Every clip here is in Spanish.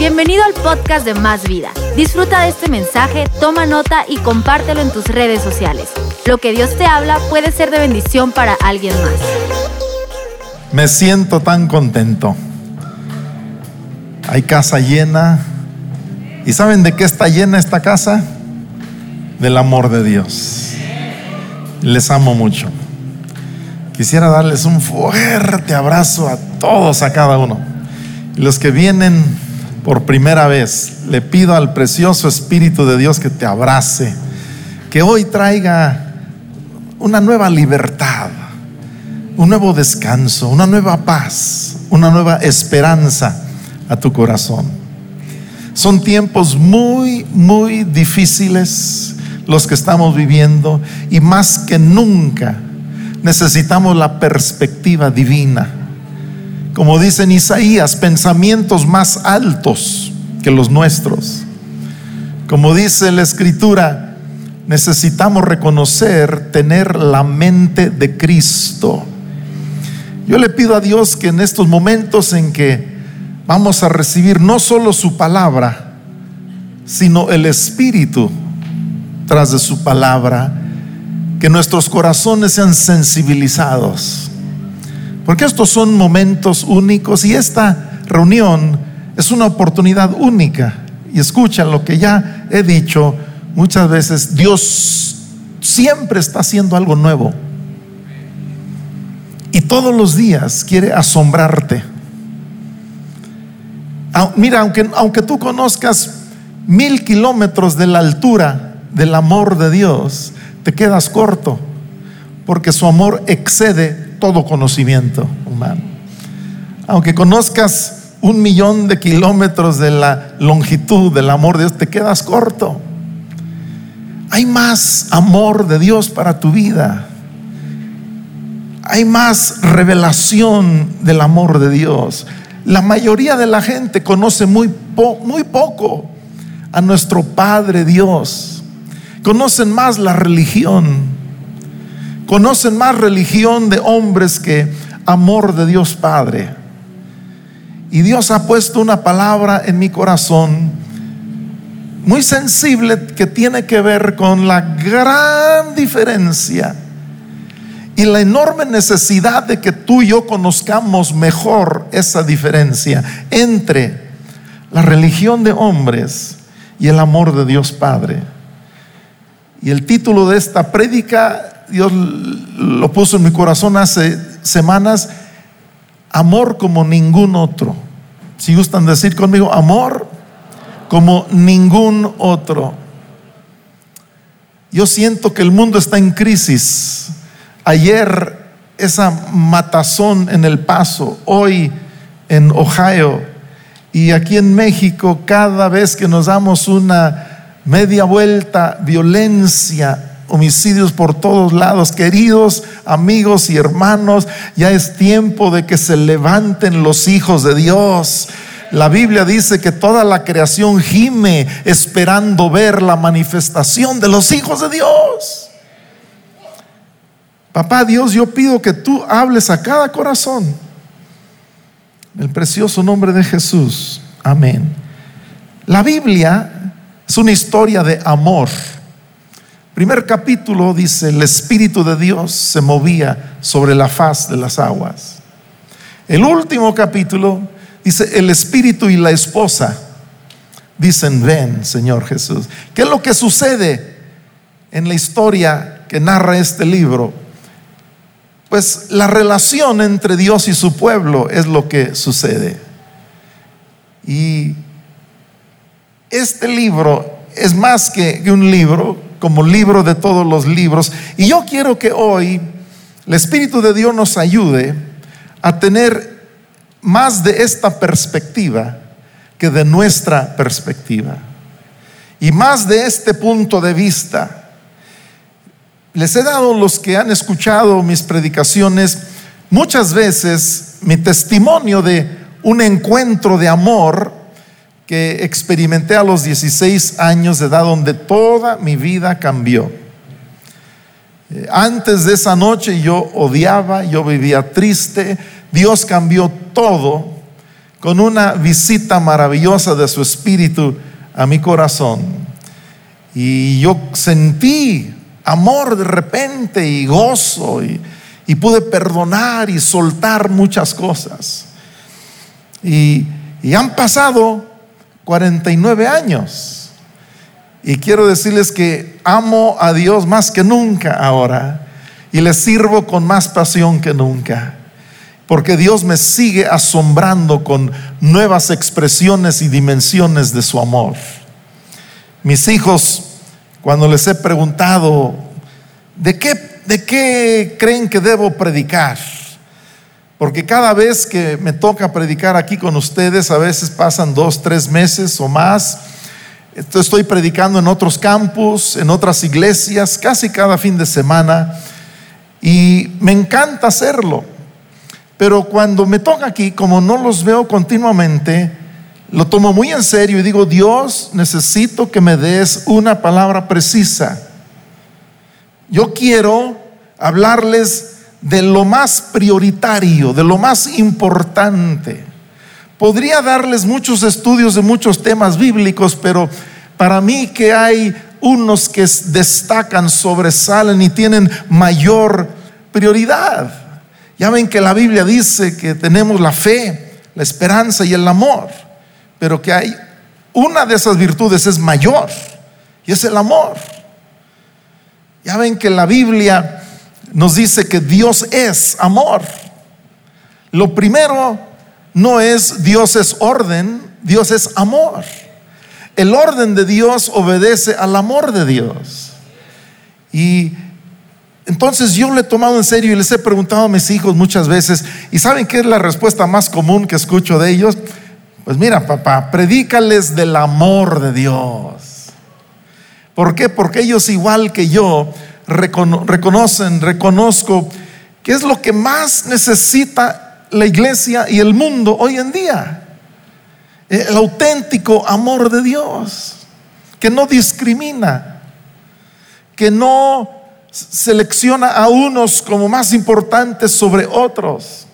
Bienvenido al podcast de Más Vida. Disfruta de este mensaje, toma nota y compártelo en tus redes sociales. Lo que Dios te habla puede ser de bendición para alguien más. Me siento tan contento. Hay casa llena. ¿Y saben de qué está llena esta casa? Del amor de Dios. Les amo mucho. Quisiera darles un fuerte abrazo a todos, a cada uno. Los que vienen por primera vez, le pido al precioso Espíritu de Dios que te abrace, que hoy traiga una nueva libertad, un nuevo descanso, una nueva paz, una nueva esperanza a tu corazón. Son tiempos muy, muy difíciles los que estamos viviendo y más que nunca necesitamos la perspectiva divina. Como dice en Isaías, pensamientos más altos que los nuestros. Como dice la escritura, necesitamos reconocer, tener la mente de Cristo. Yo le pido a Dios que en estos momentos en que vamos a recibir no solo su palabra, sino el Espíritu tras de su palabra, que nuestros corazones sean sensibilizados. Porque estos son momentos únicos y esta reunión es una oportunidad única. Y escucha lo que ya he dicho muchas veces, Dios siempre está haciendo algo nuevo. Y todos los días quiere asombrarte. Mira, aunque, aunque tú conozcas mil kilómetros de la altura del amor de Dios, te quedas corto, porque su amor excede todo conocimiento humano. Aunque conozcas un millón de kilómetros de la longitud del amor de Dios, te quedas corto. Hay más amor de Dios para tu vida. Hay más revelación del amor de Dios. La mayoría de la gente conoce muy, muy poco a nuestro Padre Dios. Conocen más la religión. Conocen más religión de hombres que amor de Dios Padre. Y Dios ha puesto una palabra en mi corazón muy sensible que tiene que ver con la gran diferencia y la enorme necesidad de que tú y yo conozcamos mejor esa diferencia entre la religión de hombres y el amor de Dios Padre. Y el título de esta prédica, Dios lo puso en mi corazón hace semanas, amor como ningún otro. Si gustan decir conmigo, amor como ningún otro. Yo siento que el mundo está en crisis. Ayer esa matazón en El Paso, hoy en Ohio y aquí en México, cada vez que nos damos una media vuelta, violencia, homicidios por todos lados. Queridos amigos y hermanos, ya es tiempo de que se levanten los hijos de Dios. La Biblia dice que toda la creación gime esperando ver la manifestación de los hijos de Dios. Papá Dios, yo pido que tú hables a cada corazón. En el precioso nombre de Jesús. Amén. La Biblia es una historia de amor. Primer capítulo dice, el Espíritu de Dios se movía sobre la faz de las aguas. El último capítulo dice, el Espíritu y la esposa dicen, ven, Señor Jesús. ¿Qué es lo que sucede en la historia que narra este libro? Pues la relación entre Dios y su pueblo es lo que sucede. Y este libro es más que un libro, como libro de todos los libros. Y yo quiero que hoy el Espíritu de Dios nos ayude a tener más de esta perspectiva que de nuestra perspectiva. Y más de este punto de vista les he dado los que han escuchado mis predicaciones muchas veces mi testimonio de un encuentro de amor que experimenté a los 16 años de edad donde toda mi vida cambió. Eh, antes de esa noche yo odiaba, yo vivía triste, Dios cambió todo con una visita maravillosa de su espíritu a mi corazón. Y yo sentí amor de repente y gozo y, pude perdonar y soltar muchas cosas. Y, y han pasado 49 años. Y quiero decirles que amo a Dios más que nunca ahora y le sirvo con más pasión que nunca. Porque Dios me sigue asombrando con nuevas expresiones y dimensiones de su amor. Mis hijos, cuando les he preguntado, ¿de qué, de qué creen que debo predicar? Porque cada vez que me toca predicar aquí con ustedes, a veces pasan dos, tres meses o más. Estoy predicando en otros campus, en otras iglesias, casi cada fin de semana. Y me encanta hacerlo. Pero cuando me toca aquí, como no los veo continuamente, lo tomo muy en serio y digo, Dios, necesito que me des una palabra precisa. Yo quiero hablarles de lo más prioritario, de lo más importante. Podría darles muchos estudios de muchos temas bíblicos, pero para mí que hay unos que destacan, sobresalen y tienen mayor prioridad. Ya ven que la Biblia dice que tenemos la fe, la esperanza y el amor, pero que hay una de esas virtudes es mayor y es el amor. Ya ven que la Biblia nos dice que Dios es amor. Lo primero no es Dios es orden, Dios es amor. El orden de Dios obedece al amor de Dios. Y entonces yo le he tomado en serio y les he preguntado a mis hijos muchas veces, ¿y saben qué es la respuesta más común que escucho de ellos? Pues mira, papá, predícales del amor de Dios. ¿Por qué? Porque ellos igual que yo reconocen, reconozco que es lo que más necesita la iglesia y el mundo hoy en día. El auténtico amor de Dios, que no discrimina, que no selecciona a unos como más importantes sobre otros.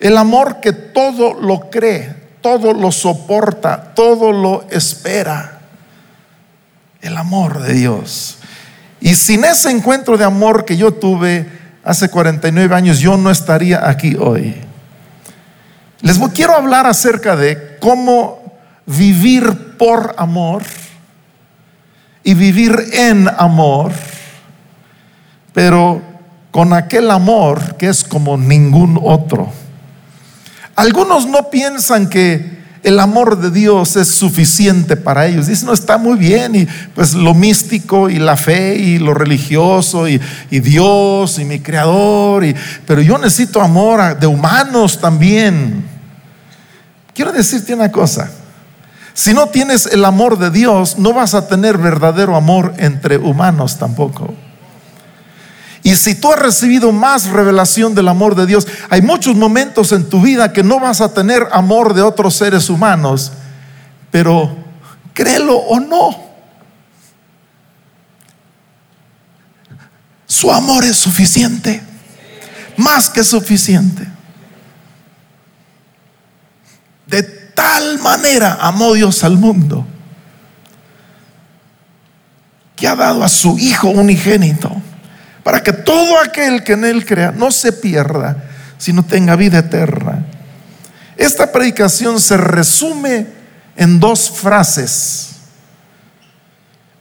El amor que todo lo cree, todo lo soporta, todo lo espera. El amor de Dios. Y sin ese encuentro de amor que yo tuve hace 49 años, yo no estaría aquí hoy. Les quiero hablar acerca de cómo vivir por amor y vivir en amor, pero con aquel amor que es como ningún otro. Algunos no piensan que el amor de Dios es suficiente para ellos. Dicen, no, está muy bien, y pues lo místico y la fe y lo religioso y, Dios y mi creador, y, pero yo necesito amor de humanos también. Quiero decirte una cosa, si no tienes el amor de Dios, no vas a tener verdadero amor entre humanos tampoco. Y si tú has recibido más revelación del amor de Dios, hay muchos momentos en tu vida que no vas a tener amor de otros seres humanos, pero créelo o no, su amor es suficiente, más que suficiente. De tal manera amó Dios al mundo que ha dado a su Hijo unigénito para que todo aquel que en Él crea no se pierda, sino tenga vida eterna. Esta predicación se resume en dos frases.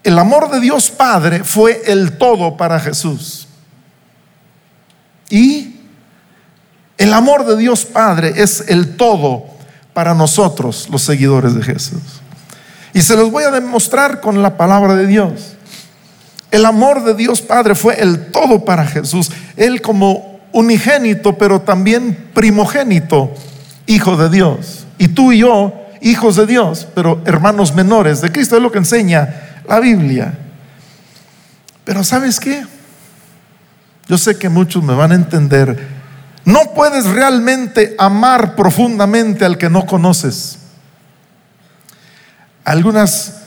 El amor de Dios Padre fue el todo para Jesús. Y el amor de Dios Padre es el todo para nosotros, los seguidores de Jesús. Y se los voy a demostrar con la palabra de Dios. El amor de Dios Padre fue el todo para Jesús. Él como unigénito, pero también primogénito, hijo de Dios. Y tú y yo, hijos de Dios, pero hermanos menores de Cristo. Es lo que enseña la Biblia. Pero ¿sabes qué? Yo sé que muchos me van a entender. No puedes realmente amar profundamente al que no conoces. Algunas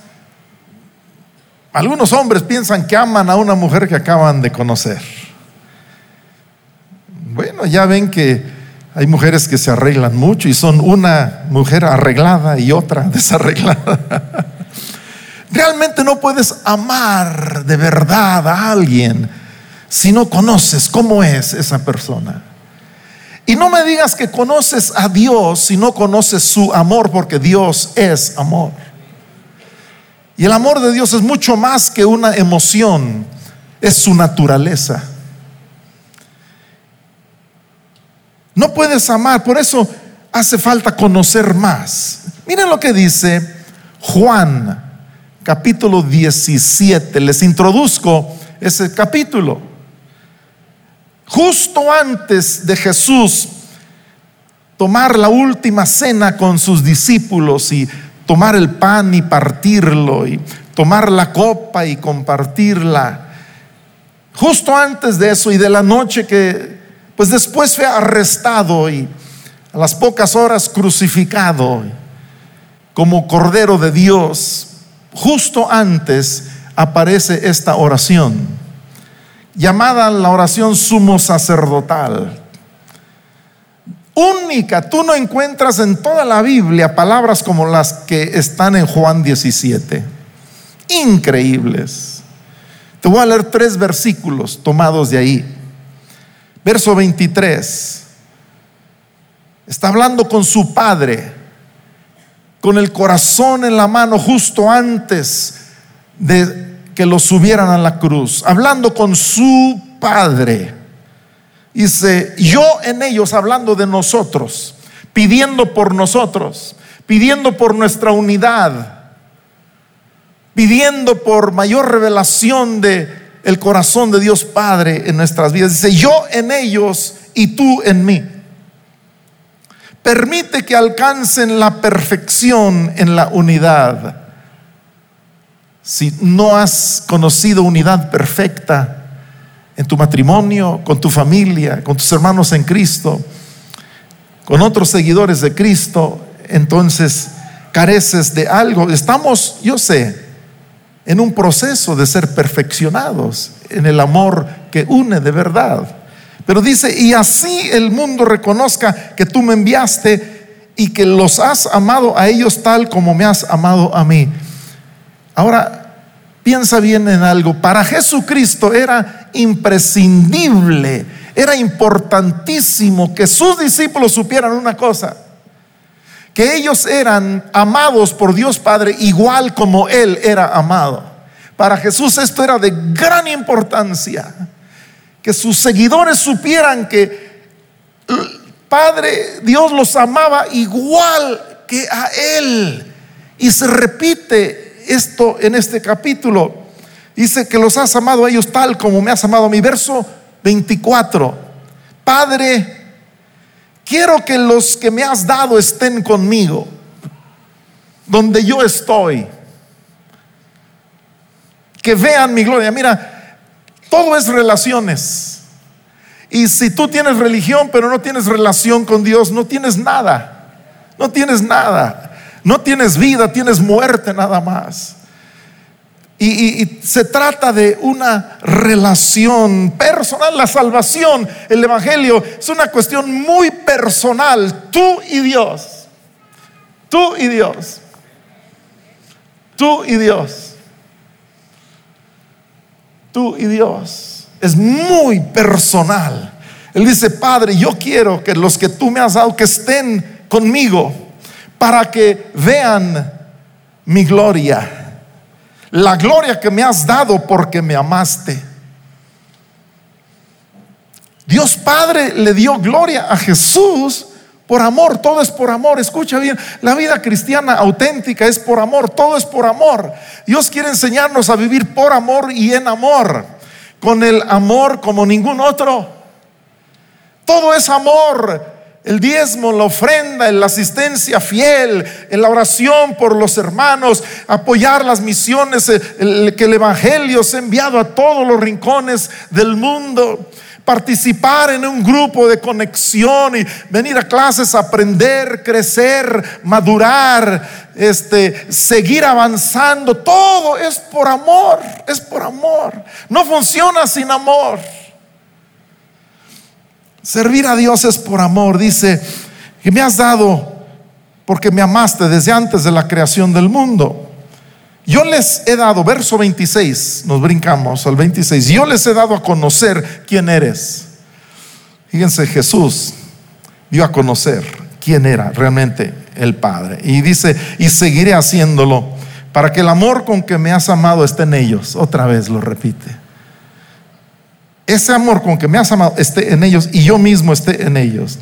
algunos hombres piensan que aman a una mujer que acaban de conocer. Bueno, ya ven que Hay mujeres que se arreglan mucho y son una mujer arreglada y otra desarreglada. Realmente no puedes amar de verdad a alguien si no conoces cómo es esa persona. Y no me digas que conoces a Dios si no conoces su amor, porque Dios es amor. Y el amor de Dios es mucho más que una emoción, es su naturaleza. No puedes amar, por eso hace falta conocer más. Miren lo que dice Juan, capítulo 17. Les introduzco ese capítulo. Justo antes de Jesús tomar la última cena con sus discípulos y tomar el pan y partirlo y tomar la copa y compartirla. Justo antes de eso y de la noche que pues después fue arrestado y a las pocas horas crucificado como Cordero de Dios. Justo antes aparece esta oración, llamada la oración sumo sacerdotal. Única, tú no encuentras en toda la Biblia palabras como las que están en Juan 17. Increíbles. Te voy a leer tres versículos tomados de ahí. Verso 23. Está hablando con su padre, con el corazón en la mano justo antes de que lo subieran a la cruz, hablando con su padre. Dice, yo en ellos, hablando de nosotros, pidiendo por nosotros, pidiendo por nuestra unidad, pidiendo por mayor revelación de el corazón de Dios Padre en nuestras vidas. Dice, yo en ellos y tú en mí. Permite que alcancen la perfección en la unidad. Si no has conocido unidad perfecta en tu matrimonio, con tu familia, con tus hermanos en Cristo, con otros seguidores de Cristo, entonces careces de algo. Estamos, yo sé, en un proceso de ser perfeccionados en el amor que une de verdad. Pero dice, y así el mundo reconozca que tú me enviaste y que los has amado a ellos tal como me has amado a mí. Ahora, piensa bien en algo. Para Jesucristo era imprescindible, era importantísimo que sus discípulos supieran una cosa que ellos eran amados por Dios Padre igual como Él era amado. Para Jesús esto era de gran importancia, que sus seguidores supieran que Padre Dios los amaba igual que a Él. Y se repite esto en este capítulo. Dice que los has amado a ellos tal como me has amado a mi. Verso 24. Padre, quiero que los que me has dado estén conmigo, donde yo estoy. Que vean mi gloria. Mira, todo es relaciones. Y si tú tienes religión pero no tienes relación con Dios, no tienes nada. No tienes nada. No tienes vida, tienes muerte nada más. Y, se trata de una relación personal. La salvación, el Evangelio, es una cuestión muy personal. Tú y Dios. Tú y Dios. Tú y Dios. Tú y Dios. Es muy personal. Él dice, Padre, yo quiero que los que tú me has dado, que estén conmigo, para que vean mi gloria la gloria que me has dado porque me amaste. Dios Padre le dio gloria a Jesús por amor, todo es por amor. Escucha bien, la vida cristiana auténtica es por amor, todo es por amor. Dios quiere enseñarnos a vivir por amor y en amor, con el amor como ningún otro. Todo es amor el diezmo, la ofrenda, la asistencia fiel, la oración por los hermanos, apoyar las misiones, eh, que el Evangelio se ha enviado a todos los rincones del mundo, participar en un grupo de conexión y venir a clases, aprender, crecer, madurar, este, seguir avanzando. Todo es por amor, es por amor. No funciona sin amor. Servir a Dios es por amor. Dice que me has dado porque me amaste desde antes de la creación del mundo. Yo les he dado, verso 26, nos brincamos al 26, yo les he dado a conocer quién eres. Fíjense, Jesús dio a conocer quién era realmente el Padre. Y dice, y seguiré haciéndolo para que el amor con que me has amado esté en ellos. Otra vez lo repite. Ese amor con que me has amado esté en ellos y yo mismo esté en ellos.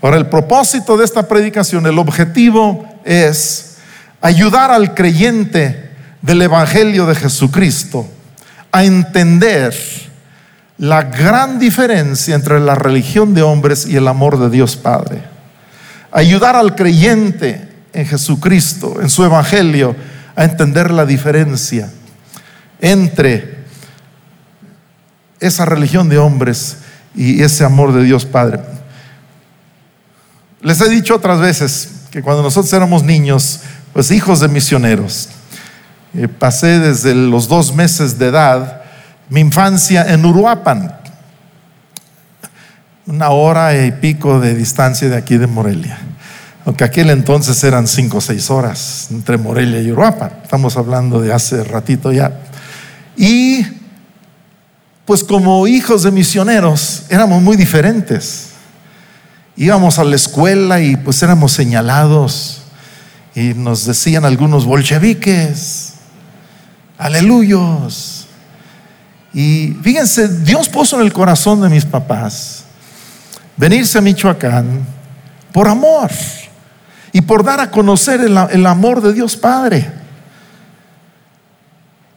Ahora, el propósito de esta predicación, el objetivo es ayudar al creyente del Evangelio de Jesucristo a entender la gran diferencia entre la religión de hombres y el amor de Dios Padre. Ayudar al creyente en Jesucristo, en su Evangelio, a entender la diferencia entre esa religión de hombres y ese amor de Dios Padre. Les he dicho otras veces que cuando nosotros éramos niños, pues hijos de misioneros, eh, pasé desde los dos meses de edad mi infancia en Uruapan, una hora y pico de distancia de aquí de Morelia. Aunque aquel entonces eran cinco o seis horas entre Morelia y Uruapan. Estamos hablando de hace ratito ya. Y pues como hijos de misioneros éramos muy diferentes. Íbamos a la escuela y pues éramos señalados y nos decían algunos bolcheviques, aleluyos. Y fíjense, Dios puso en el corazón de mis papás venirse a Michoacán por amor y por dar a conocer el, el amor de Dios Padre.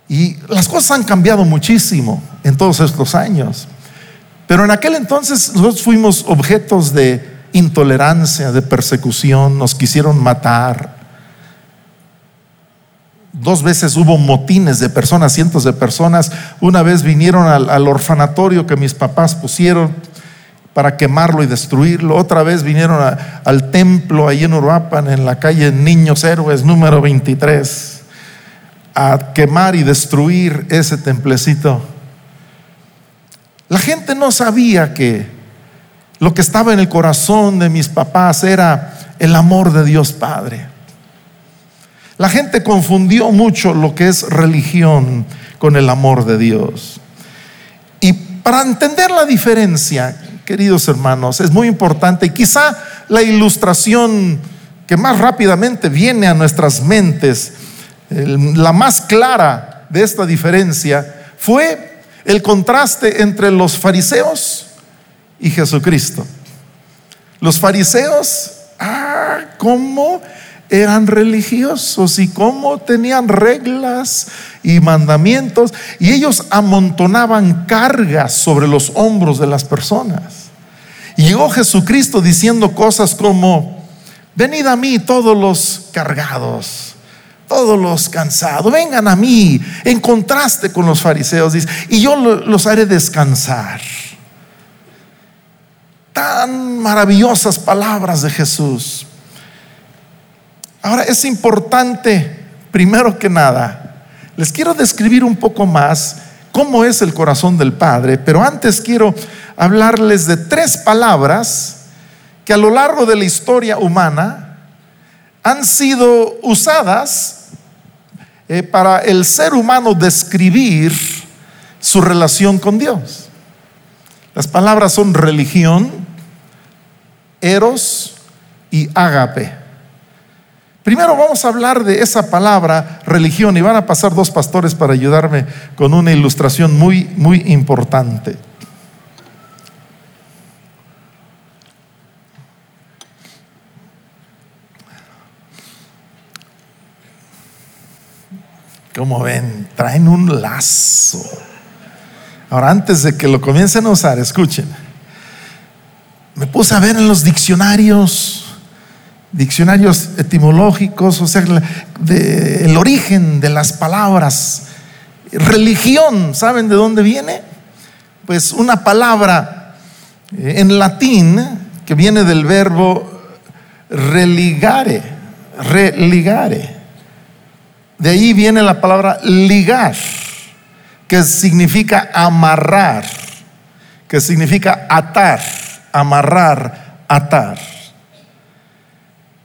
Y las cosas han cambiado muchísimo en todos estos años. Pero en aquel entonces nosotros fuimos objetos de intolerancia, de persecución, nos quisieron matar. Dos veces hubo motines de personas, cientos de personas. Una vez vinieron al, orfanatorio que mis papás pusieron para quemarlo y destruirlo. Otra vez vinieron al templo ahí en Uruapan, en la calle Niños Héroes número 23, a quemar y destruir ese templecito. La gente no sabía que lo que estaba en el corazón de mis papás era el amor de Dios Padre. La gente confundió mucho lo que es religión con el amor de Dios. Y para entender la diferencia, queridos hermanos, es muy importante y quizá la ilustración que más rápidamente viene a nuestras mentes, la más clara de esta diferencia, fue el contraste entre los fariseos y Jesucristo. Los fariseos, ah, cómo eran religiosos y cómo tenían reglas y mandamientos y ellos amontonaban cargas sobre los hombros de las personas. Y llegó Jesucristo diciendo cosas como, venid a mí todos los cargados todos los cansados, vengan a mí, en contraste con los fariseos, dice, y yo los haré descansar. Tan maravillosas palabras de Jesús. Ahora es importante, primero que nada, les quiero describir un poco más cómo es el corazón del Padre, pero antes quiero hablarles de tres palabras que a lo largo de la historia humana han sido usadas eh, para el ser humano describir su relación con Dios. Las palabras son religión, eros y ágape. Primero vamos a hablar de esa palabra religión y van a pasar dos pastores para ayudarme con una ilustración muy, muy importante. Como ven, traen un lazo. Ahora, antes de que lo comiencen a usar, escuchen. Me puse a ver en los diccionarios, diccionarios etimológicos, o sea, el origen de las palabras. Religión, ¿saben de dónde viene? Pues una palabra eh, en latín que viene del verbo religare, religare. De ahí viene la palabra ligar, que significa amarrar, que significa atar, amarrar, atar.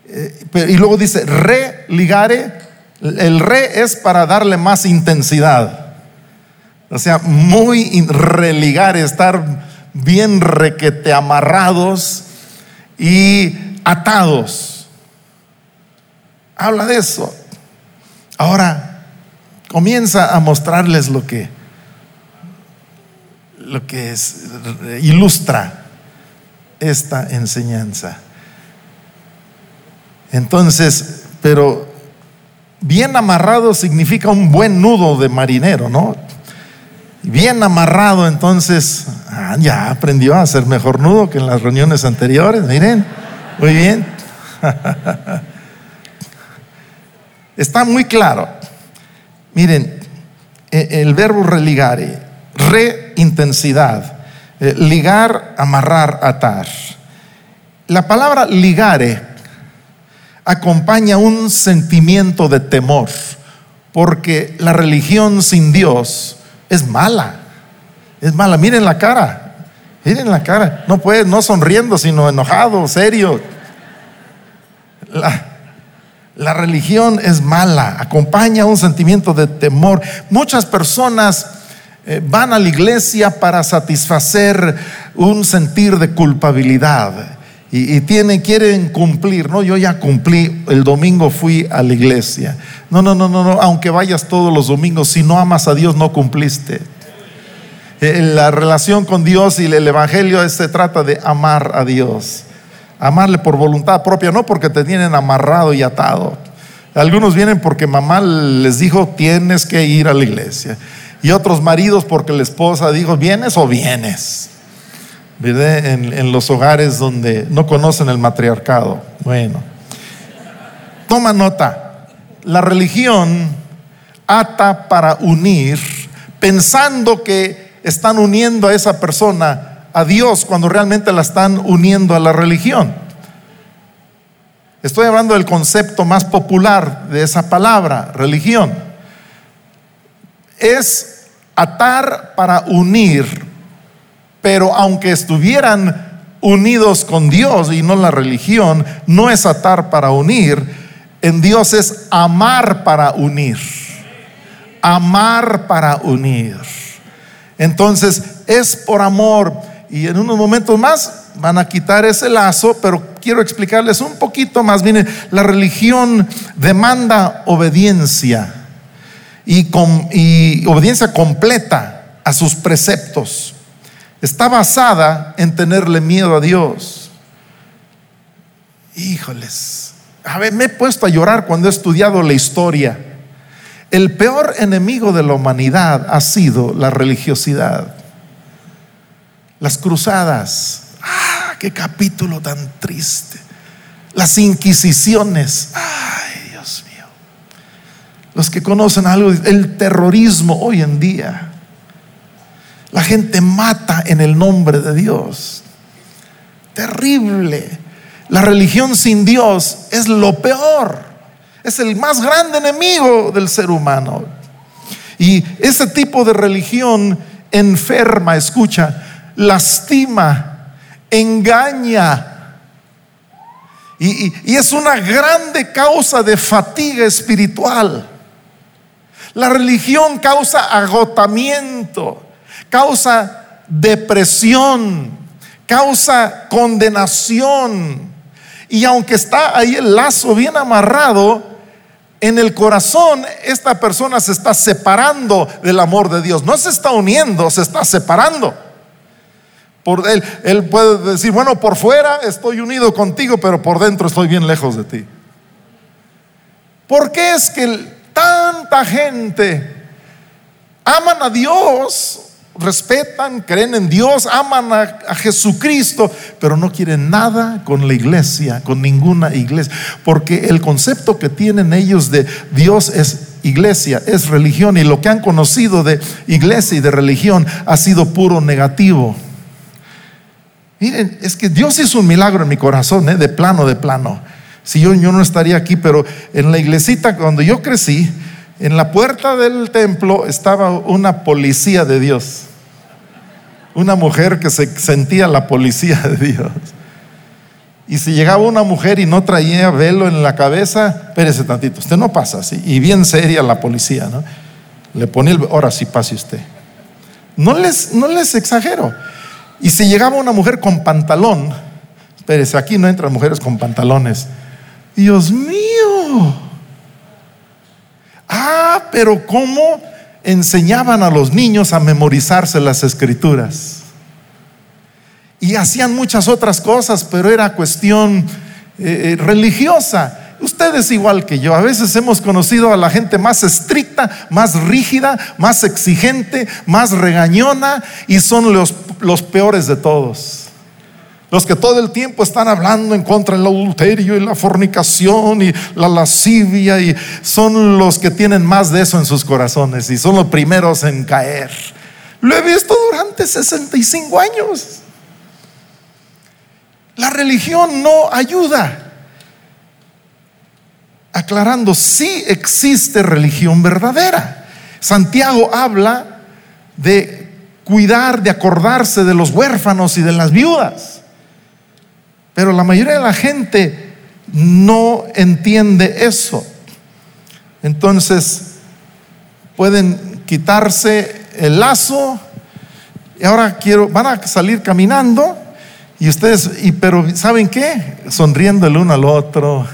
Eh, y luego dice, religare, el re es para darle más intensidad. O sea, muy religar, estar bien requete amarrados y atados. Habla de eso. Ahora comienza a mostrarles lo que lo que ilustra esta enseñanza. Entonces, pero bien amarrado significa un buen nudo de marinero, ¿no? Bien amarrado, entonces, ah, ya aprendió a hacer mejor nudo que en las reuniones anteriores, miren, muy bien. Está muy claro. Miren, e, el verbo religare, reintensidad, eh, ligar, amarrar, atar. La palabra ligare acompaña un sentimiento de temor, porque la religión sin Dios es mala. Es mala. Miren la cara. Miren la cara. No puede, no sonriendo, sino enojado, serio. La, la religión es mala. Acompaña un sentimiento de temor. Muchas personas eh, van a la iglesia para satisfacer un sentir de culpabilidad. Y, tienen, quieren cumplir, no, yo ya cumplí, el domingo fui a la iglesia. No, no, no, no, no, aunque vayas todos los domingos, si no amas a Dios, no cumpliste. Eh, la relación con Dios y el Evangelio se trata de amar a Dios. Amarle por voluntad propia, no porque te tienen amarrado y atado. Algunos vienen porque mamá les dijo, tienes que ir a la iglesia. Y otros maridos porque la esposa dijo, ¿vienes o vienes? En, en los hogares donde no conocen el matriarcado. Bueno, toma nota. La religión ata para unir, pensando que están uniendo a esa persona a Dios cuando realmente la están uniendo a la religión. Estoy hablando del concepto más popular de esa palabra, religión. Es atar para unir pero aunque estuvieran unidos con Dios y no la religión, no es atar para unir, en Dios es amar para unir. Amar para unir. Entonces es por amor. Y en unos momentos más van a quitar ese lazo, pero quiero explicarles un poquito más. Miren, la religión demanda obediencia y, y obediencia completa a sus preceptos está basada en tenerle miedo a Dios. Híjoles, a ver, me he puesto a llorar cuando he estudiado la historia. El peor enemigo de la humanidad ha sido la religiosidad. Las cruzadas. Ah, qué capítulo tan triste. Las inquisiciones. Ay, Dios mío. Los que conocen algo, el terrorismo hoy en día. La gente mata en el nombre de Dios. Terrible. La religión sin Dios es lo peor. Es el más grande enemigo del ser humano. Y ese tipo de religión enferma, escucha, lastima, engaña. Y, y, es una grande causa de fatiga espiritual. La religión causa agotamiento causa depresión, causa condenación. Y aunque está ahí el lazo bien amarrado, en el corazón esta persona se está separando del amor de Dios. No se está uniendo, se está separando. Por él, él puede decir, bueno, por fuera estoy unido contigo, pero por dentro estoy bien lejos de ti. ¿Por qué es que tanta gente aman a Dios respetan, creen en Dios, aman a, Jesucristo, pero no quieren nada con la iglesia, con ninguna iglesia, porque el concepto que tienen ellos de Dios es iglesia, es religión, y lo que han conocido de iglesia y de religión ha sido puro negativo. Miren, es que Dios hizo un milagro en mi corazón, ¿eh? de plano, de plano. Si yo, yo no estaría aquí, pero en la iglesita, cuando yo crecí, en la puerta del templo estaba una policía de Dios. una mujer que se sentía la policía de Dios. Y si llegaba una mujer y no traía velo en la cabeza, espérese tantito, usted no pasa así. Y bien seria la policía, ¿no? Le ponía el, ahora sí pase usted. No les, no les exagero. Y si llegaba una mujer con pantalón, espérese, aquí no entran mujeres con pantalones. Dios mío. Ah, pero ¿cómo enseñaban a los niños a memorizarse las escrituras? y hacían muchas otras cosas, pero era cuestión eh, eh, religiosa. Ustedes igual que yo, a veces hemos conocido a la gente más estricta, más rígida, más exigente, más regañona y son los, los peores de todos. Los que todo el tiempo están hablando en contra del adulterio y la fornicación y la lascivia y son los que tienen más de eso en sus corazones y son los primeros en caer. Lo he visto durante 65 años. La religión no ayuda. Aclarando, sí existe religión verdadera. Santiago habla de cuidar, de acordarse de los huérfanos y de las viudas. Pero la mayoría de la gente no entiende eso. Entonces, pueden quitarse el lazo y ahora quiero, van a salir caminando y ustedes, y, pero ¿saben qué? Sonriendo el uno al otro.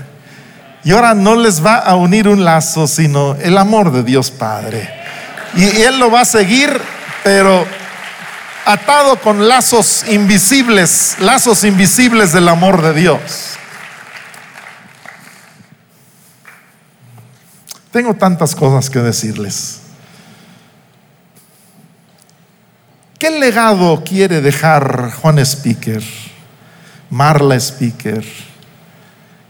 Y ahora no les va a unir un lazo, sino el amor de Dios Padre. Y, y Él lo va a seguir, pero atado con lazos invisibles, lazos invisibles del amor de Dios. Tengo tantas cosas que decirles. ¿Qué legado quiere dejar Juan Speaker, Marla Speaker?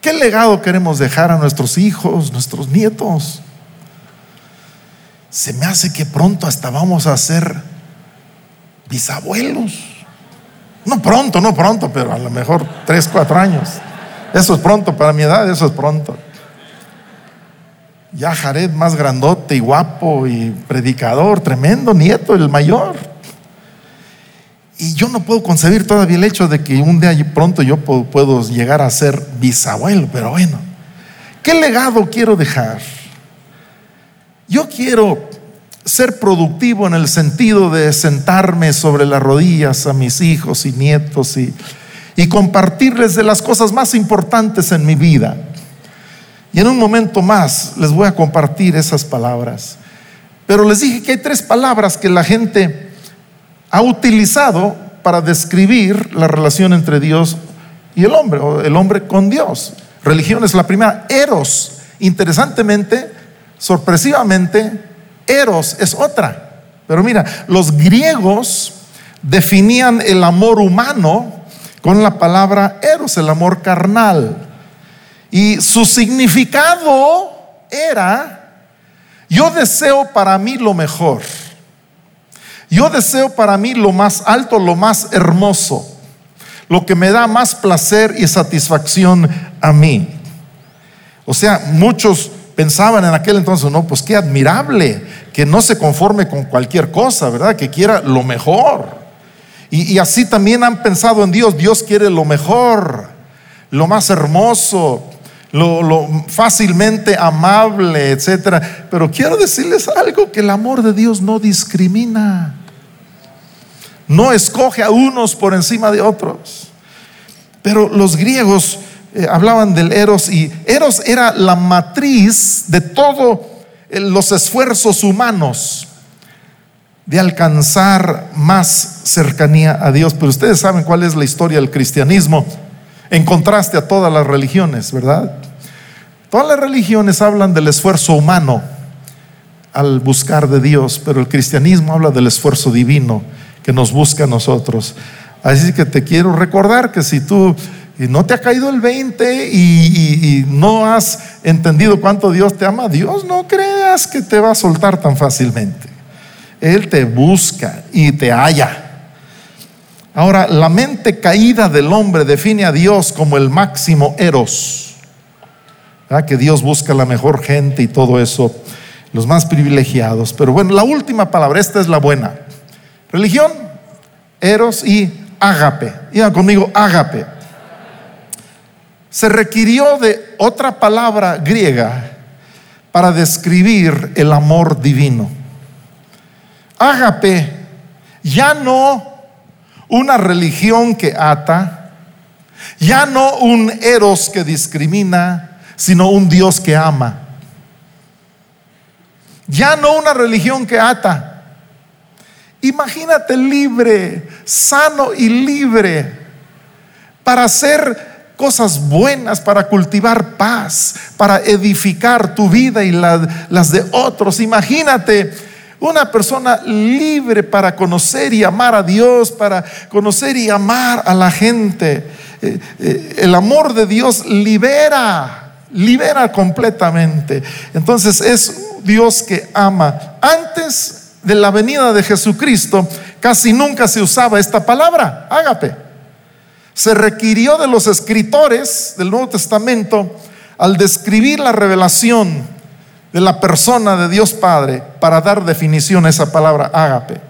¿Qué legado queremos dejar a nuestros hijos, nuestros nietos? Se me hace que pronto hasta vamos a ser bisabuelos. No pronto, no pronto, pero a lo mejor tres, cuatro años. Eso es pronto para mi edad, eso es pronto. Ya Jared más grandote y guapo y predicador, tremendo nieto, el mayor. Y yo no puedo concebir todavía el hecho de que un día pronto yo puedo llegar a ser bisabuelo, pero bueno, ¿qué legado quiero dejar? Yo quiero ser productivo en el sentido de sentarme sobre las rodillas a mis hijos y nietos y, compartirles de las cosas más importantes en mi vida. Y en un momento más les voy a compartir esas palabras. Pero les dije que hay tres palabras que la gente ha utilizado para describir la relación entre Dios y el hombre, o el hombre con Dios. Religión es la primera. Eros, interesantemente, sorpresivamente, Eros es otra. Pero mira, los griegos definían el amor humano con la palabra Eros, el amor carnal. Y su significado era, yo deseo para mí lo mejor. Yo deseo para mí lo más alto, lo más hermoso, lo que me da más placer y satisfacción a mí. O sea, muchos pensaban en aquel entonces, no, pues qué admirable, que no se conforme con cualquier cosa, ¿verdad? Que quiera lo mejor. Y, así también han pensado en Dios, Dios quiere lo mejor, lo más hermoso, lo, lo, fácilmente amable, etcétera. Pero quiero decirles algo: que el amor de Dios no discrimina no escoge a unos por encima de otros. Pero los griegos eh, hablaban del Eros y Eros era la matriz de todos eh, los esfuerzos humanos de alcanzar más cercanía a Dios. Pero ustedes saben cuál es la historia del cristianismo en contraste a todas las religiones, ¿verdad? Todas las religiones hablan del esfuerzo humano al buscar de Dios, pero el cristianismo habla del esfuerzo divino que nos busca a nosotros. Así que te quiero recordar que si tú no te ha caído el 20 y, no has entendido cuánto Dios te ama, Dios no creas que te va a soltar tan fácilmente. Él te busca y te halla. Ahora, la mente caída del hombre define a Dios como el máximo eros. Que Dios busca la mejor gente y todo eso, los más privilegiados. Pero bueno, la última palabra, esta es la buena. Religión eros y ágape. Digan conmigo, ágape. Se requirió de otra palabra griega para describir el amor divino. Ágape, ya no una religión que ata, ya no un eros que discrimina, sino un Dios que ama. Ya no una religión que ata. Imagínate libre, sano y libre para hacer cosas buenas, para cultivar paz, para edificar tu vida y las de otros. Imagínate una persona libre para conocer y amar a Dios, para conocer y amar a la gente. Eh, eh, el amor de Dios libera, libera completamente. Entonces es Dios que ama. Antes de la venida de Jesucristo, casi nunca se usaba esta palabra, ágape. Se requirió de los escritores del Nuevo Testamento al describir la revelación de la persona de Dios Padre para dar definición a esa palabra ágape.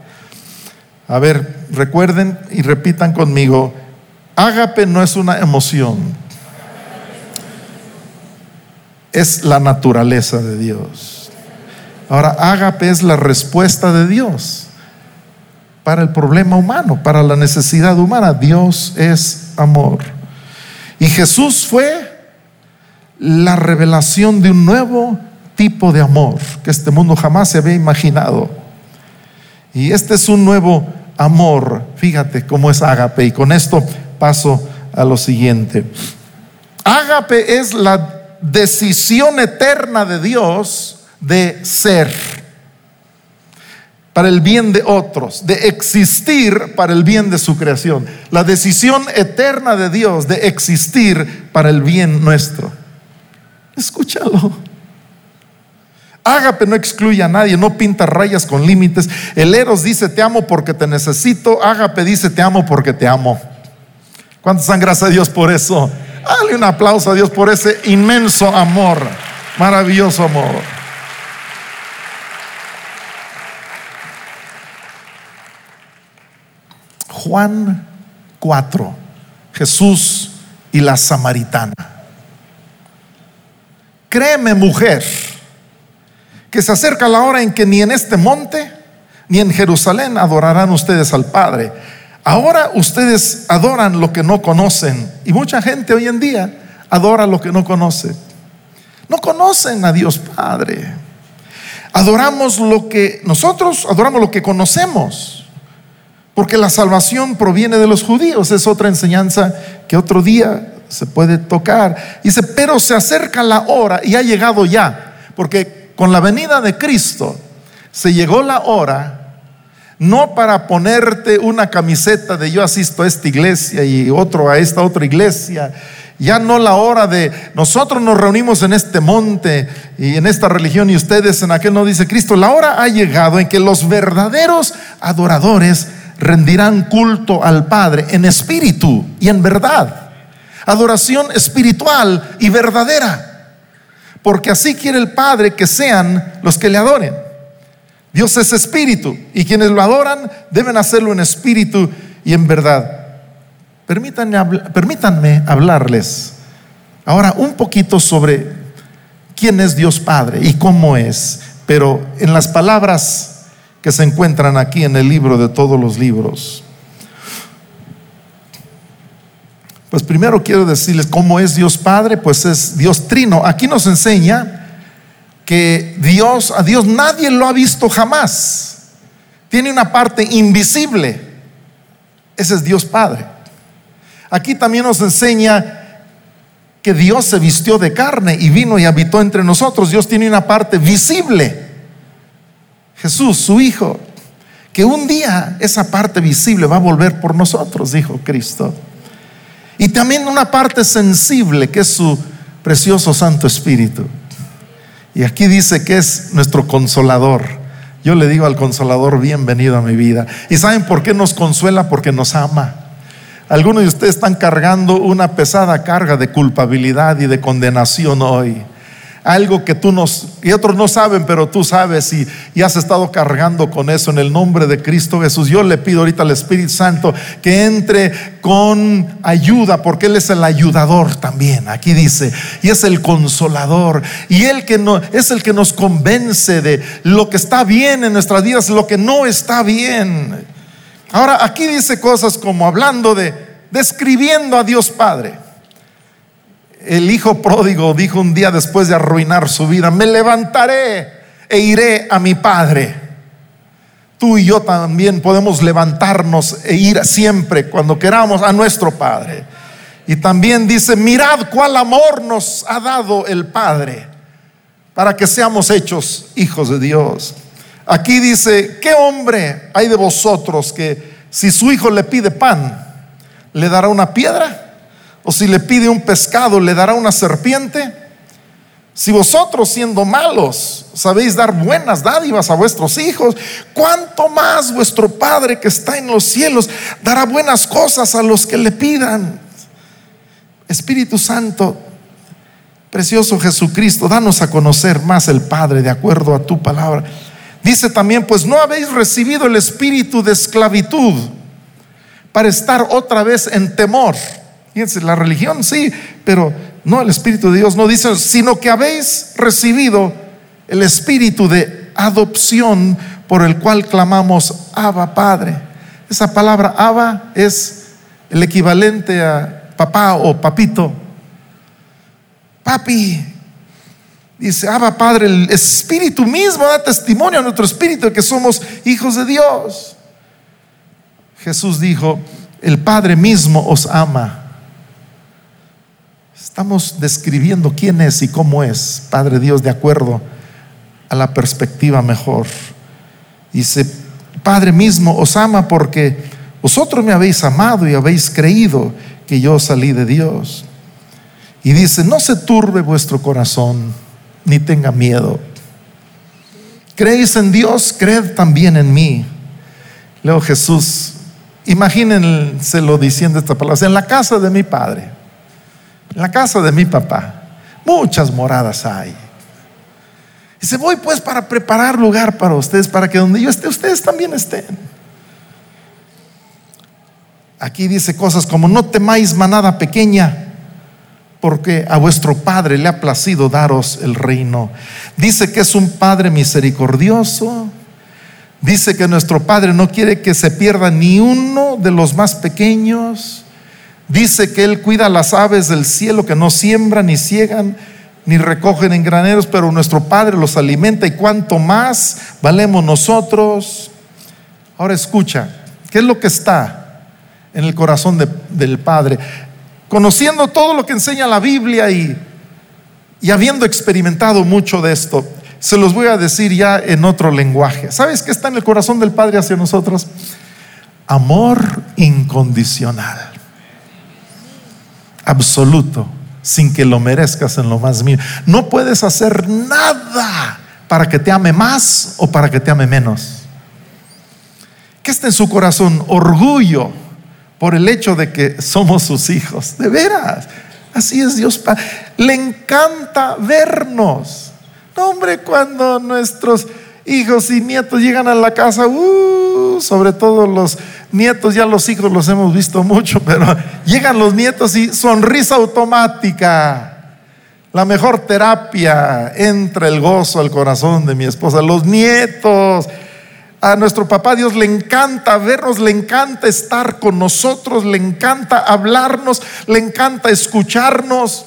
A ver, recuerden y repitan conmigo, ágape no es una emoción, es la naturaleza de Dios. Ahora, ágape es la respuesta de Dios para el problema humano, para la necesidad humana. Dios es amor. Y Jesús fue la revelación de un nuevo tipo de amor que este mundo jamás se había imaginado. Y este es un nuevo amor, fíjate cómo es ágape. Y con esto paso a lo siguiente. Ágape es la decisión eterna de Dios de ser para el bien de otros, de existir para el bien de su creación. La decisión eterna de Dios de existir para el bien nuestro. Escúchalo. Ágape no excluye a nadie, no pinta rayas con límites. El Eros dice te amo porque te necesito. Ágape dice te amo porque te amo. ¿Cuántos dan gracias a Dios por eso? Dale un aplauso a Dios por ese inmenso amor, maravilloso amor. Juan 4, Jesús y la samaritana. Créeme mujer que se acerca la hora en que ni en este monte ni en Jerusalén adorarán ustedes al Padre. Ahora ustedes adoran lo que no conocen y mucha gente hoy en día adora lo que no conoce. No conocen a Dios Padre. Adoramos lo que nosotros adoramos lo que conocemos. Porque la salvación proviene de los judíos, es otra enseñanza que otro día se puede tocar. Dice, pero se acerca la hora y ha llegado ya, porque con la venida de Cristo se llegó la hora no para ponerte una camiseta de yo asisto a esta iglesia y otro a esta otra iglesia. Ya no la hora de nosotros nos reunimos en este monte y en esta religión y ustedes en aquel no dice Cristo. La hora ha llegado en que los verdaderos adoradores rendirán culto al Padre en espíritu y en verdad. Adoración espiritual y verdadera porque así quiere el Padre que sean los que le adoren. Dios es espíritu y quienes lo adoran deben hacerlo en espíritu y en verdad. Permítanme, permítanme hablarles ahora un poquito sobre quién es Dios Padre y cómo es, pero en las palabras que se encuentran aquí en el libro de todos los libros. Pues primero quiero decirles cómo es Dios Padre, pues es Dios Trino. Aquí nos enseña que Dios, a Dios nadie lo ha visto jamás. Tiene una parte invisible. Ese es Dios Padre. Aquí también nos enseña que Dios se vistió de carne y vino y habitó entre nosotros. Dios tiene una parte visible. Jesús, su Hijo, que un día esa parte visible va a volver por nosotros, dijo Cristo. Y también una parte sensible que es su precioso Santo Espíritu. Y aquí dice que es nuestro consolador. Yo le digo al consolador, bienvenido a mi vida. ¿Y saben por qué nos consuela? Porque nos ama. Algunos de ustedes están cargando una pesada carga de culpabilidad y de condenación hoy. Algo que tú nos y otros no saben, pero tú sabes y, y, has estado cargando con eso en el nombre de Cristo Jesús. Yo le pido ahorita al Espíritu Santo que entre con ayuda, porque Él es el ayudador también. Aquí dice, y es el consolador, y Él que no, es el que nos convence de lo que está bien en nuestras vidas, lo que no está bien. Ahora, aquí dice cosas como hablando de, describiendo a Dios Padre el hijo pródigo dijo un día después de arruinar su vida, me levantaré e iré a mi padre. Tú y yo también podemos levantarnos e ir siempre cuando queramos a nuestro Padre. Y también dice, mirad cuál amor nos ha dado el Padre para que seamos hechos hijos de Dios. Aquí dice, ¿qué hombre hay de vosotros que si su hijo le pide pan, le dará una piedra? O si le pide un pescado, le dará una serpiente. Si vosotros siendo malos sabéis dar buenas dádivas a vuestros hijos, ¿cuánto más vuestro Padre que está en los cielos dará buenas cosas a los que le pidan? Espíritu Santo, precioso Jesucristo, danos a conocer más el Padre de acuerdo a tu palabra. Dice también, pues no habéis recibido el espíritu de esclavitud para estar otra vez en temor Fíjense, la religión sí, pero no el Espíritu de Dios no dice, sino que habéis recibido el Espíritu de adopción por el cual clamamos Abba Padre. Esa palabra Abba es el equivalente a papá o papito. Papi, dice Abba Padre, el Espíritu mismo da testimonio a nuestro Espíritu de que somos hijos de Dios. Jesús dijo, el Padre mismo os ama Estamos describiendo quién es y cómo es Padre Dios de acuerdo a la perspectiva mejor. Dice, Padre mismo os ama porque vosotros me habéis amado y habéis creído que yo salí de Dios. Y dice, no se turbe vuestro corazón, ni tenga miedo. Creéis en Dios, creed también en mí. Leo Jesús, imagínenselo diciendo esta palabra, en la casa de mi Padre la casa de mi papá. Muchas moradas hay. Se voy pues para preparar lugar para ustedes, para que donde yo esté, ustedes también estén. Aquí dice cosas como, no temáis manada pequeña, porque a vuestro Padre le ha placido daros el reino. Dice que es un Padre misericordioso. Dice que nuestro Padre no quiere que se pierda ni uno de los más pequeños. Dice que Él cuida las aves del cielo que no siembran ni ciegan ni recogen en graneros, pero nuestro Padre los alimenta y cuanto más valemos nosotros. Ahora escucha, ¿qué es lo que está en el corazón del Padre? Conociendo todo lo que enseña la Biblia y, y habiendo experimentado mucho de esto, se los voy a decir ya en otro lenguaje. ¿Sabes qué está en el corazón del Padre hacia nosotros? Amor incondicional absoluto sin que lo merezcas en lo más mío. No puedes hacer nada para que te ame más o para que te ame menos. ¿Qué está en su corazón? Orgullo por el hecho de que somos sus hijos. De veras. Así es Dios. Le encanta vernos. No, hombre, cuando nuestros hijos y nietos llegan a la casa, uh, sobre todo los nietos, ya los hijos los hemos visto mucho, pero llegan los nietos y sonrisa automática. La mejor terapia entra el gozo al corazón de mi esposa. Los nietos, a nuestro papá Dios le encanta vernos, le encanta estar con nosotros, le encanta hablarnos, le encanta escucharnos,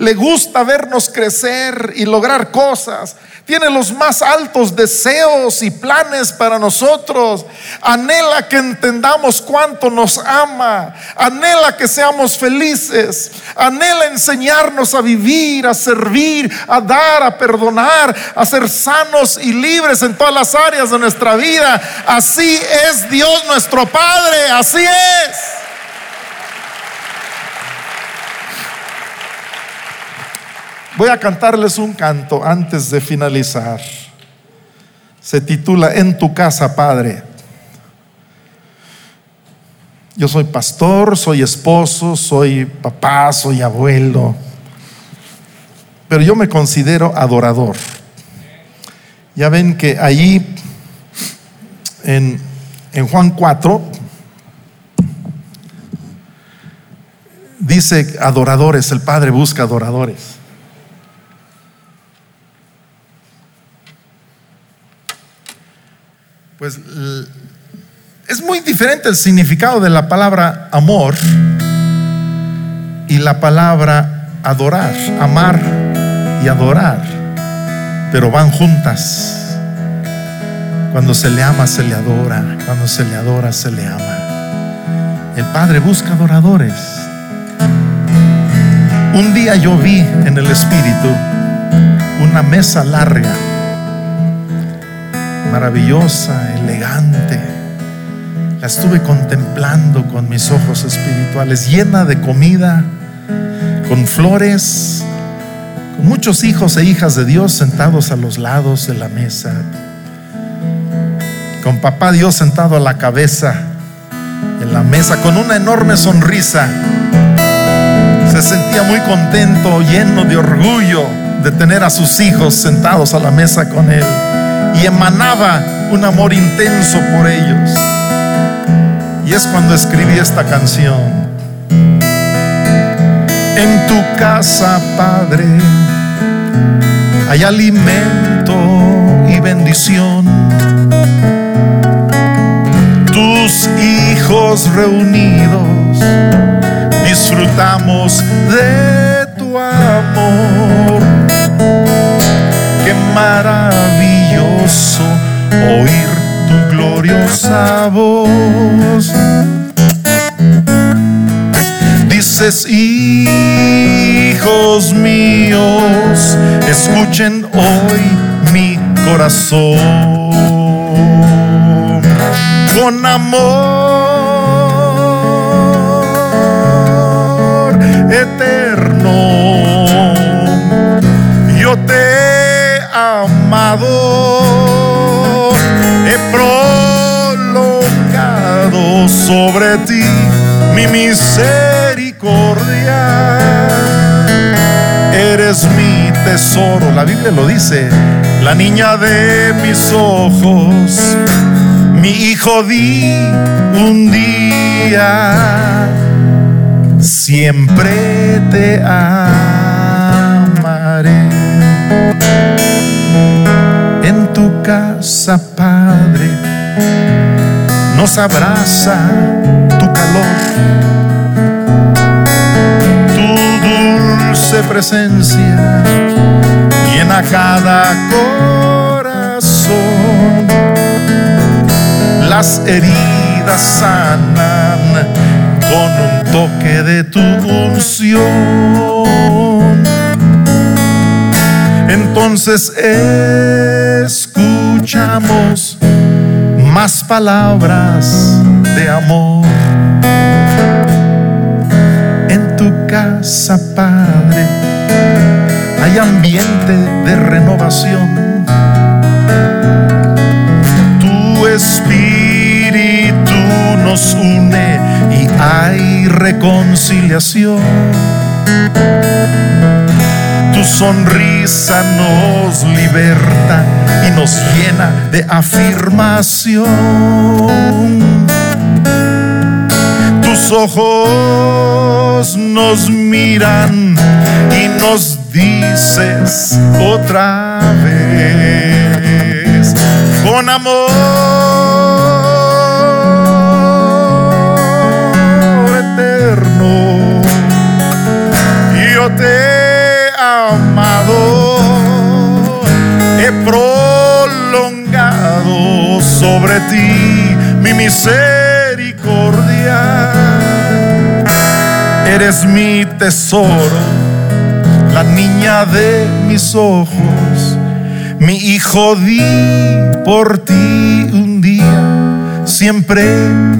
le gusta vernos crecer y lograr cosas tiene los más altos deseos y planes para nosotros. Anhela que entendamos cuánto nos ama. Anhela que seamos felices. Anhela enseñarnos a vivir, a servir, a dar, a perdonar, a ser sanos y libres en todas las áreas de nuestra vida. Así es Dios nuestro Padre. Así es. Voy a cantarles un canto antes de finalizar. Se titula En tu casa, Padre. Yo soy pastor, soy esposo, soy papá, soy abuelo. pero yo me considero adorador. Ya ven que allí en, en Juan 4 dice adoradores, el Padre busca adoradores. Pues es muy diferente el significado de la palabra amor y la palabra adorar, amar y adorar, pero van juntas. Cuando se le ama, se le adora. Cuando se le adora, se le ama. El Padre busca adoradores. Un día yo vi en el Espíritu una mesa larga maravillosa, elegante. La estuve contemplando con mis ojos espirituales, llena de comida, con flores, con muchos hijos e hijas de Dios sentados a los lados de la mesa, con papá Dios sentado a la cabeza en la mesa, con una enorme sonrisa. Se sentía muy contento, lleno de orgullo de tener a sus hijos sentados a la mesa con él y emanaba un amor intenso por ellos. Y es cuando escribí esta canción. En tu casa, Padre, hay alimento y bendición. Tus hijos reunidos disfrutamos de tu amor. Qué maravilla oír tu gloriosa voz. Dices, hijos míos, escuchen hoy mi corazón con amor eterno. Yo te he amado sobre ti mi misericordia. Eres mi tesoro, la Biblia lo dice, la niña de mis ojos, mi hijo di un día, siempre te amaré. En tu casa, Padre, nos abraza tu calor, tu dulce presencia llena cada corazón, las heridas sanan con un toque de tu unción. Entonces escuchamos más palabras de amor. En tu casa, Padre, hay ambiente de renovación. Tu espíritu nos une y hay reconciliación tu sonrisa nos liberta y nos llena de afirmación. Tus ojos nos miran y nos dices otra vez con amor eterno. Yo te mi misericordia. Eres mi tesoro, la niña de mis ojos, mi hijo di por ti un día, siempre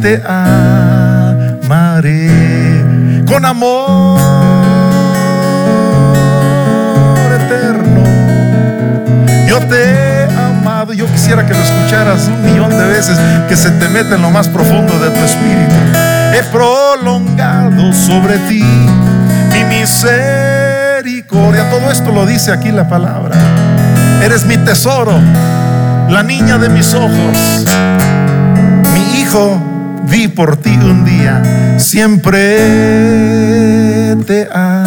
te amaré con amor Yo te. Yo quisiera que lo escucharas un millón de veces, que se te meta en lo más profundo de tu espíritu. He prolongado sobre ti mi misericordia. Todo esto lo dice aquí la palabra. Eres mi tesoro, la niña de mis ojos. Mi hijo, vi por ti un día. Siempre te amaré.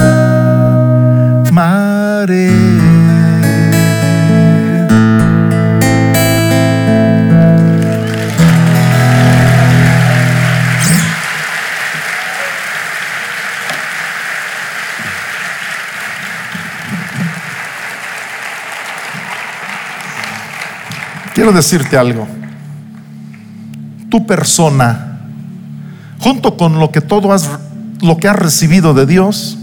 Quiero decirte algo. Tu persona, junto con lo que todo has, lo que has recibido de Dios,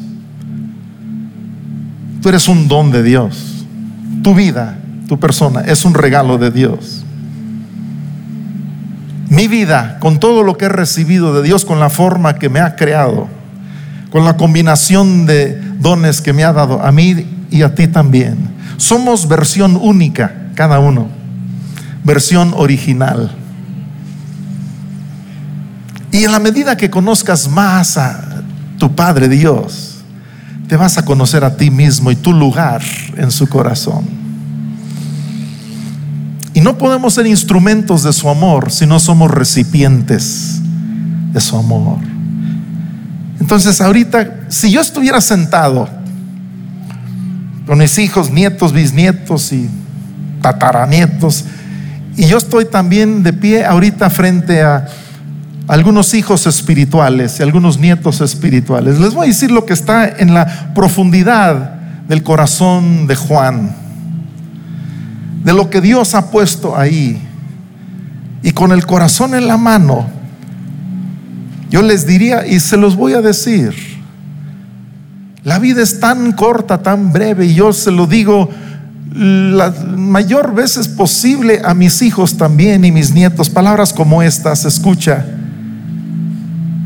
tú eres un don de Dios. Tu vida, tu persona, es un regalo de Dios. Mi vida, con todo lo que he recibido de Dios, con la forma que me ha creado, con la combinación de dones que me ha dado a mí y a ti también. Somos versión única, cada uno versión original. Y en la medida que conozcas más a tu Padre Dios, te vas a conocer a ti mismo y tu lugar en su corazón. Y no podemos ser instrumentos de su amor si no somos recipientes de su amor. Entonces ahorita, si yo estuviera sentado con mis hijos, nietos, bisnietos y tataranietos, y yo estoy también de pie ahorita frente a algunos hijos espirituales y algunos nietos espirituales. Les voy a decir lo que está en la profundidad del corazón de Juan, de lo que Dios ha puesto ahí. Y con el corazón en la mano, yo les diría y se los voy a decir, la vida es tan corta, tan breve, y yo se lo digo la mayor veces posible a mis hijos también y mis nietos. Palabras como estas, escucha.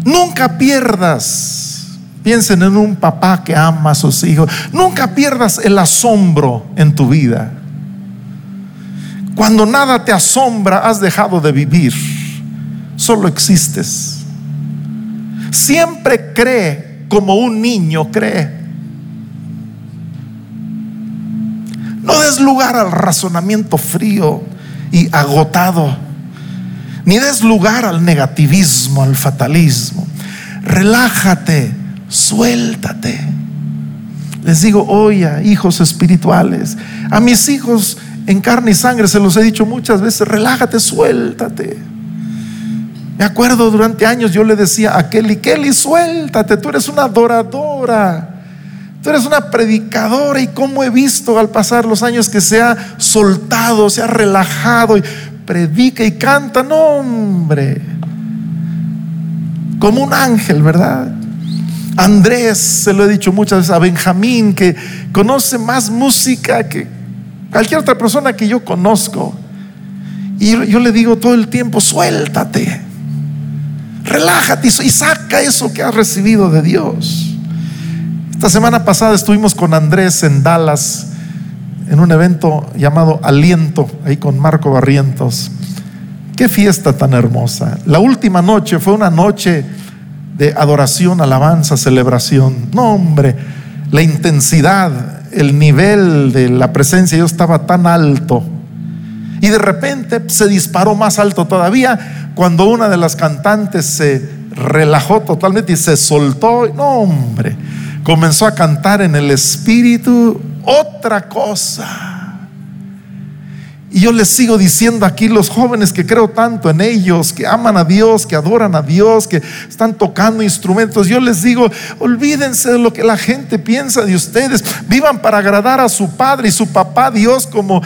Nunca pierdas, piensen en un papá que ama a sus hijos, nunca pierdas el asombro en tu vida. Cuando nada te asombra, has dejado de vivir, solo existes. Siempre cree como un niño cree. No des lugar al razonamiento frío y agotado, ni des lugar al negativismo, al fatalismo. Relájate, suéltate. Les digo hoy a hijos espirituales, a mis hijos en carne y sangre, se los he dicho muchas veces, relájate, suéltate. Me acuerdo durante años yo le decía a Kelly, Kelly, suéltate, tú eres una adoradora. Tú eres una predicadora y cómo he visto al pasar los años que se ha soltado, se ha relajado y predica y canta, no hombre, como un ángel, ¿verdad? Andrés, se lo he dicho muchas veces, a Benjamín, que conoce más música que cualquier otra persona que yo conozco. Y yo le digo todo el tiempo, suéltate, relájate y saca eso que has recibido de Dios. Esta semana pasada estuvimos con Andrés en Dallas en un evento llamado Aliento, ahí con Marco Barrientos. Qué fiesta tan hermosa. La última noche fue una noche de adoración, alabanza, celebración. No, hombre, la intensidad, el nivel de la presencia de Dios estaba tan alto. Y de repente se disparó más alto todavía cuando una de las cantantes se relajó totalmente y se soltó. No, hombre comenzó a cantar en el Espíritu otra cosa. Y yo les sigo diciendo aquí, los jóvenes que creo tanto en ellos, que aman a Dios, que adoran a Dios, que están tocando instrumentos, yo les digo, olvídense de lo que la gente piensa de ustedes, vivan para agradar a su Padre y su Papá Dios como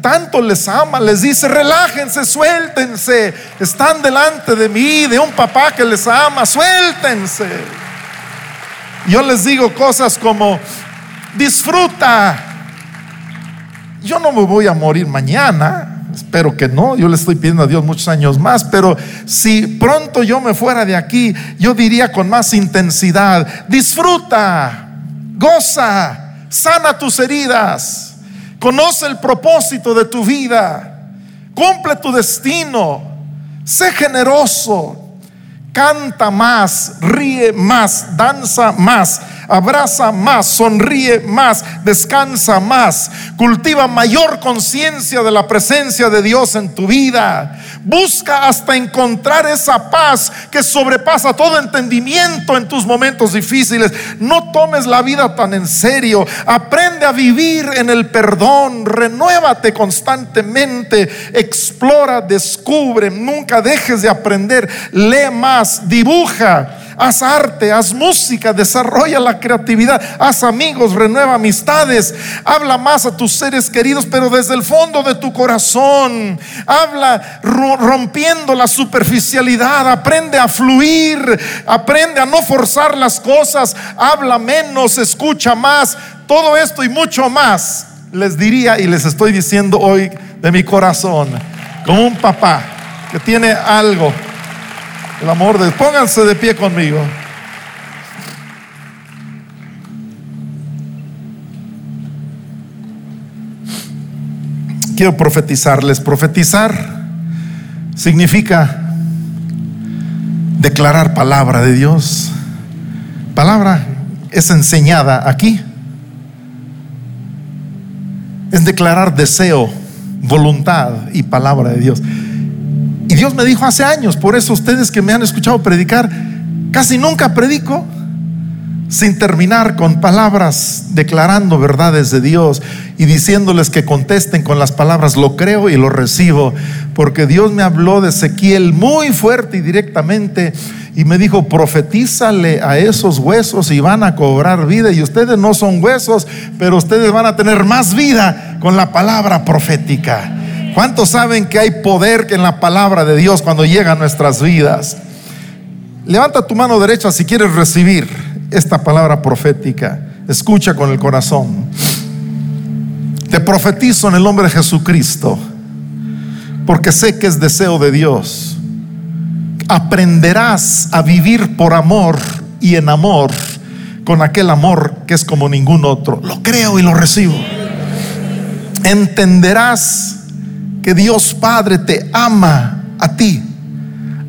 tanto les ama, les dice, relájense, suéltense, están delante de mí, de un papá que les ama, suéltense. Yo les digo cosas como, disfruta. Yo no me voy a morir mañana, espero que no, yo le estoy pidiendo a Dios muchos años más, pero si pronto yo me fuera de aquí, yo diría con más intensidad, disfruta, goza, sana tus heridas, conoce el propósito de tu vida, cumple tu destino, sé generoso, canta más, ríe más, danza más, abraza más, sonríe más, descansa más, cultiva mayor conciencia de la presencia de Dios en tu vida. Busca hasta encontrar esa paz que sobrepasa todo entendimiento en tus momentos difíciles. No tomes la vida tan en serio. Aprende a vivir en el perdón. Renuévate constantemente. Explora, descubre. Nunca dejes de aprender. Lee más, dibuja haz arte, haz música, desarrolla la creatividad, haz amigos, renueva amistades, habla más a tus seres queridos, pero desde el fondo de tu corazón, habla rompiendo la superficialidad, aprende a fluir, aprende a no forzar las cosas, habla menos, escucha más, todo esto y mucho más les diría y les estoy diciendo hoy de mi corazón, como un papá que tiene algo el amor de Pónganse de pie conmigo. Quiero profetizarles. Profetizar significa declarar palabra de Dios. Palabra es enseñada aquí. Es declarar deseo, voluntad y palabra de Dios. Dios me dijo hace años, por eso ustedes que me han escuchado predicar, casi nunca predico sin terminar con palabras declarando verdades de Dios y diciéndoles que contesten con las palabras, lo creo y lo recibo, porque Dios me habló de Ezequiel muy fuerte y directamente y me dijo, profetízale a esos huesos y van a cobrar vida. Y ustedes no son huesos, pero ustedes van a tener más vida con la palabra profética. ¿Cuántos saben que hay poder en la palabra de Dios cuando llega a nuestras vidas? Levanta tu mano derecha si quieres recibir esta palabra profética. Escucha con el corazón. Te profetizo en el nombre de Jesucristo, porque sé que es deseo de Dios. Aprenderás a vivir por amor y en amor, con aquel amor que es como ningún otro. Lo creo y lo recibo. Entenderás que Dios Padre te ama a ti,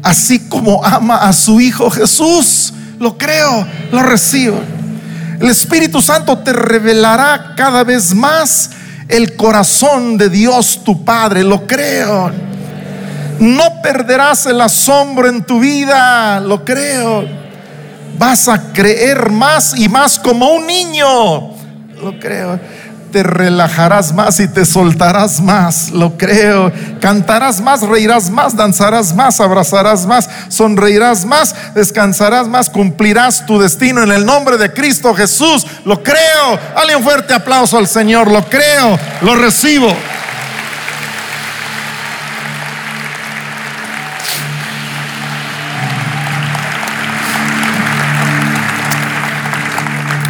así como ama a su Hijo Jesús. Lo creo, lo recibo. El Espíritu Santo te revelará cada vez más el corazón de Dios tu Padre, lo creo. No perderás el asombro en tu vida, lo creo. Vas a creer más y más como un niño, lo creo te relajarás más y te soltarás más, lo creo. Cantarás más, reirás más, danzarás más, abrazarás más, sonreirás más, descansarás más, cumplirás tu destino en el nombre de Cristo Jesús, lo creo. Dale un fuerte aplauso al Señor, lo creo, lo recibo.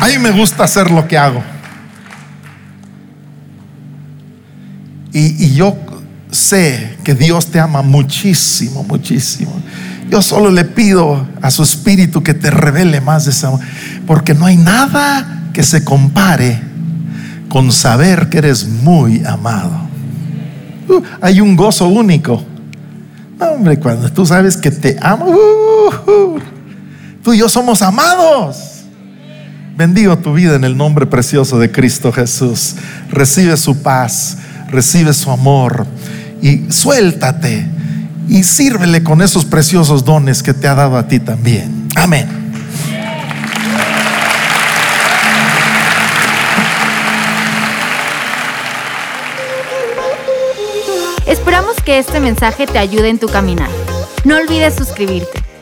A mí me gusta hacer lo que hago. Y, yo sé que Dios te ama muchísimo, muchísimo. Yo solo le pido a su espíritu que te revele más de ese amor. Porque no hay nada que se compare con saber que eres muy amado. Uh, hay un gozo único. Hombre, cuando tú sabes que te amo, uh, uh, tú y yo somos amados. Bendigo tu vida en el nombre precioso de Cristo Jesús. Recibe su paz recibe su amor y suéltate y sírvele con esos preciosos dones que te ha dado a ti también. Amén. Esperamos que este mensaje te ayude en tu caminar. No olvides suscribirte.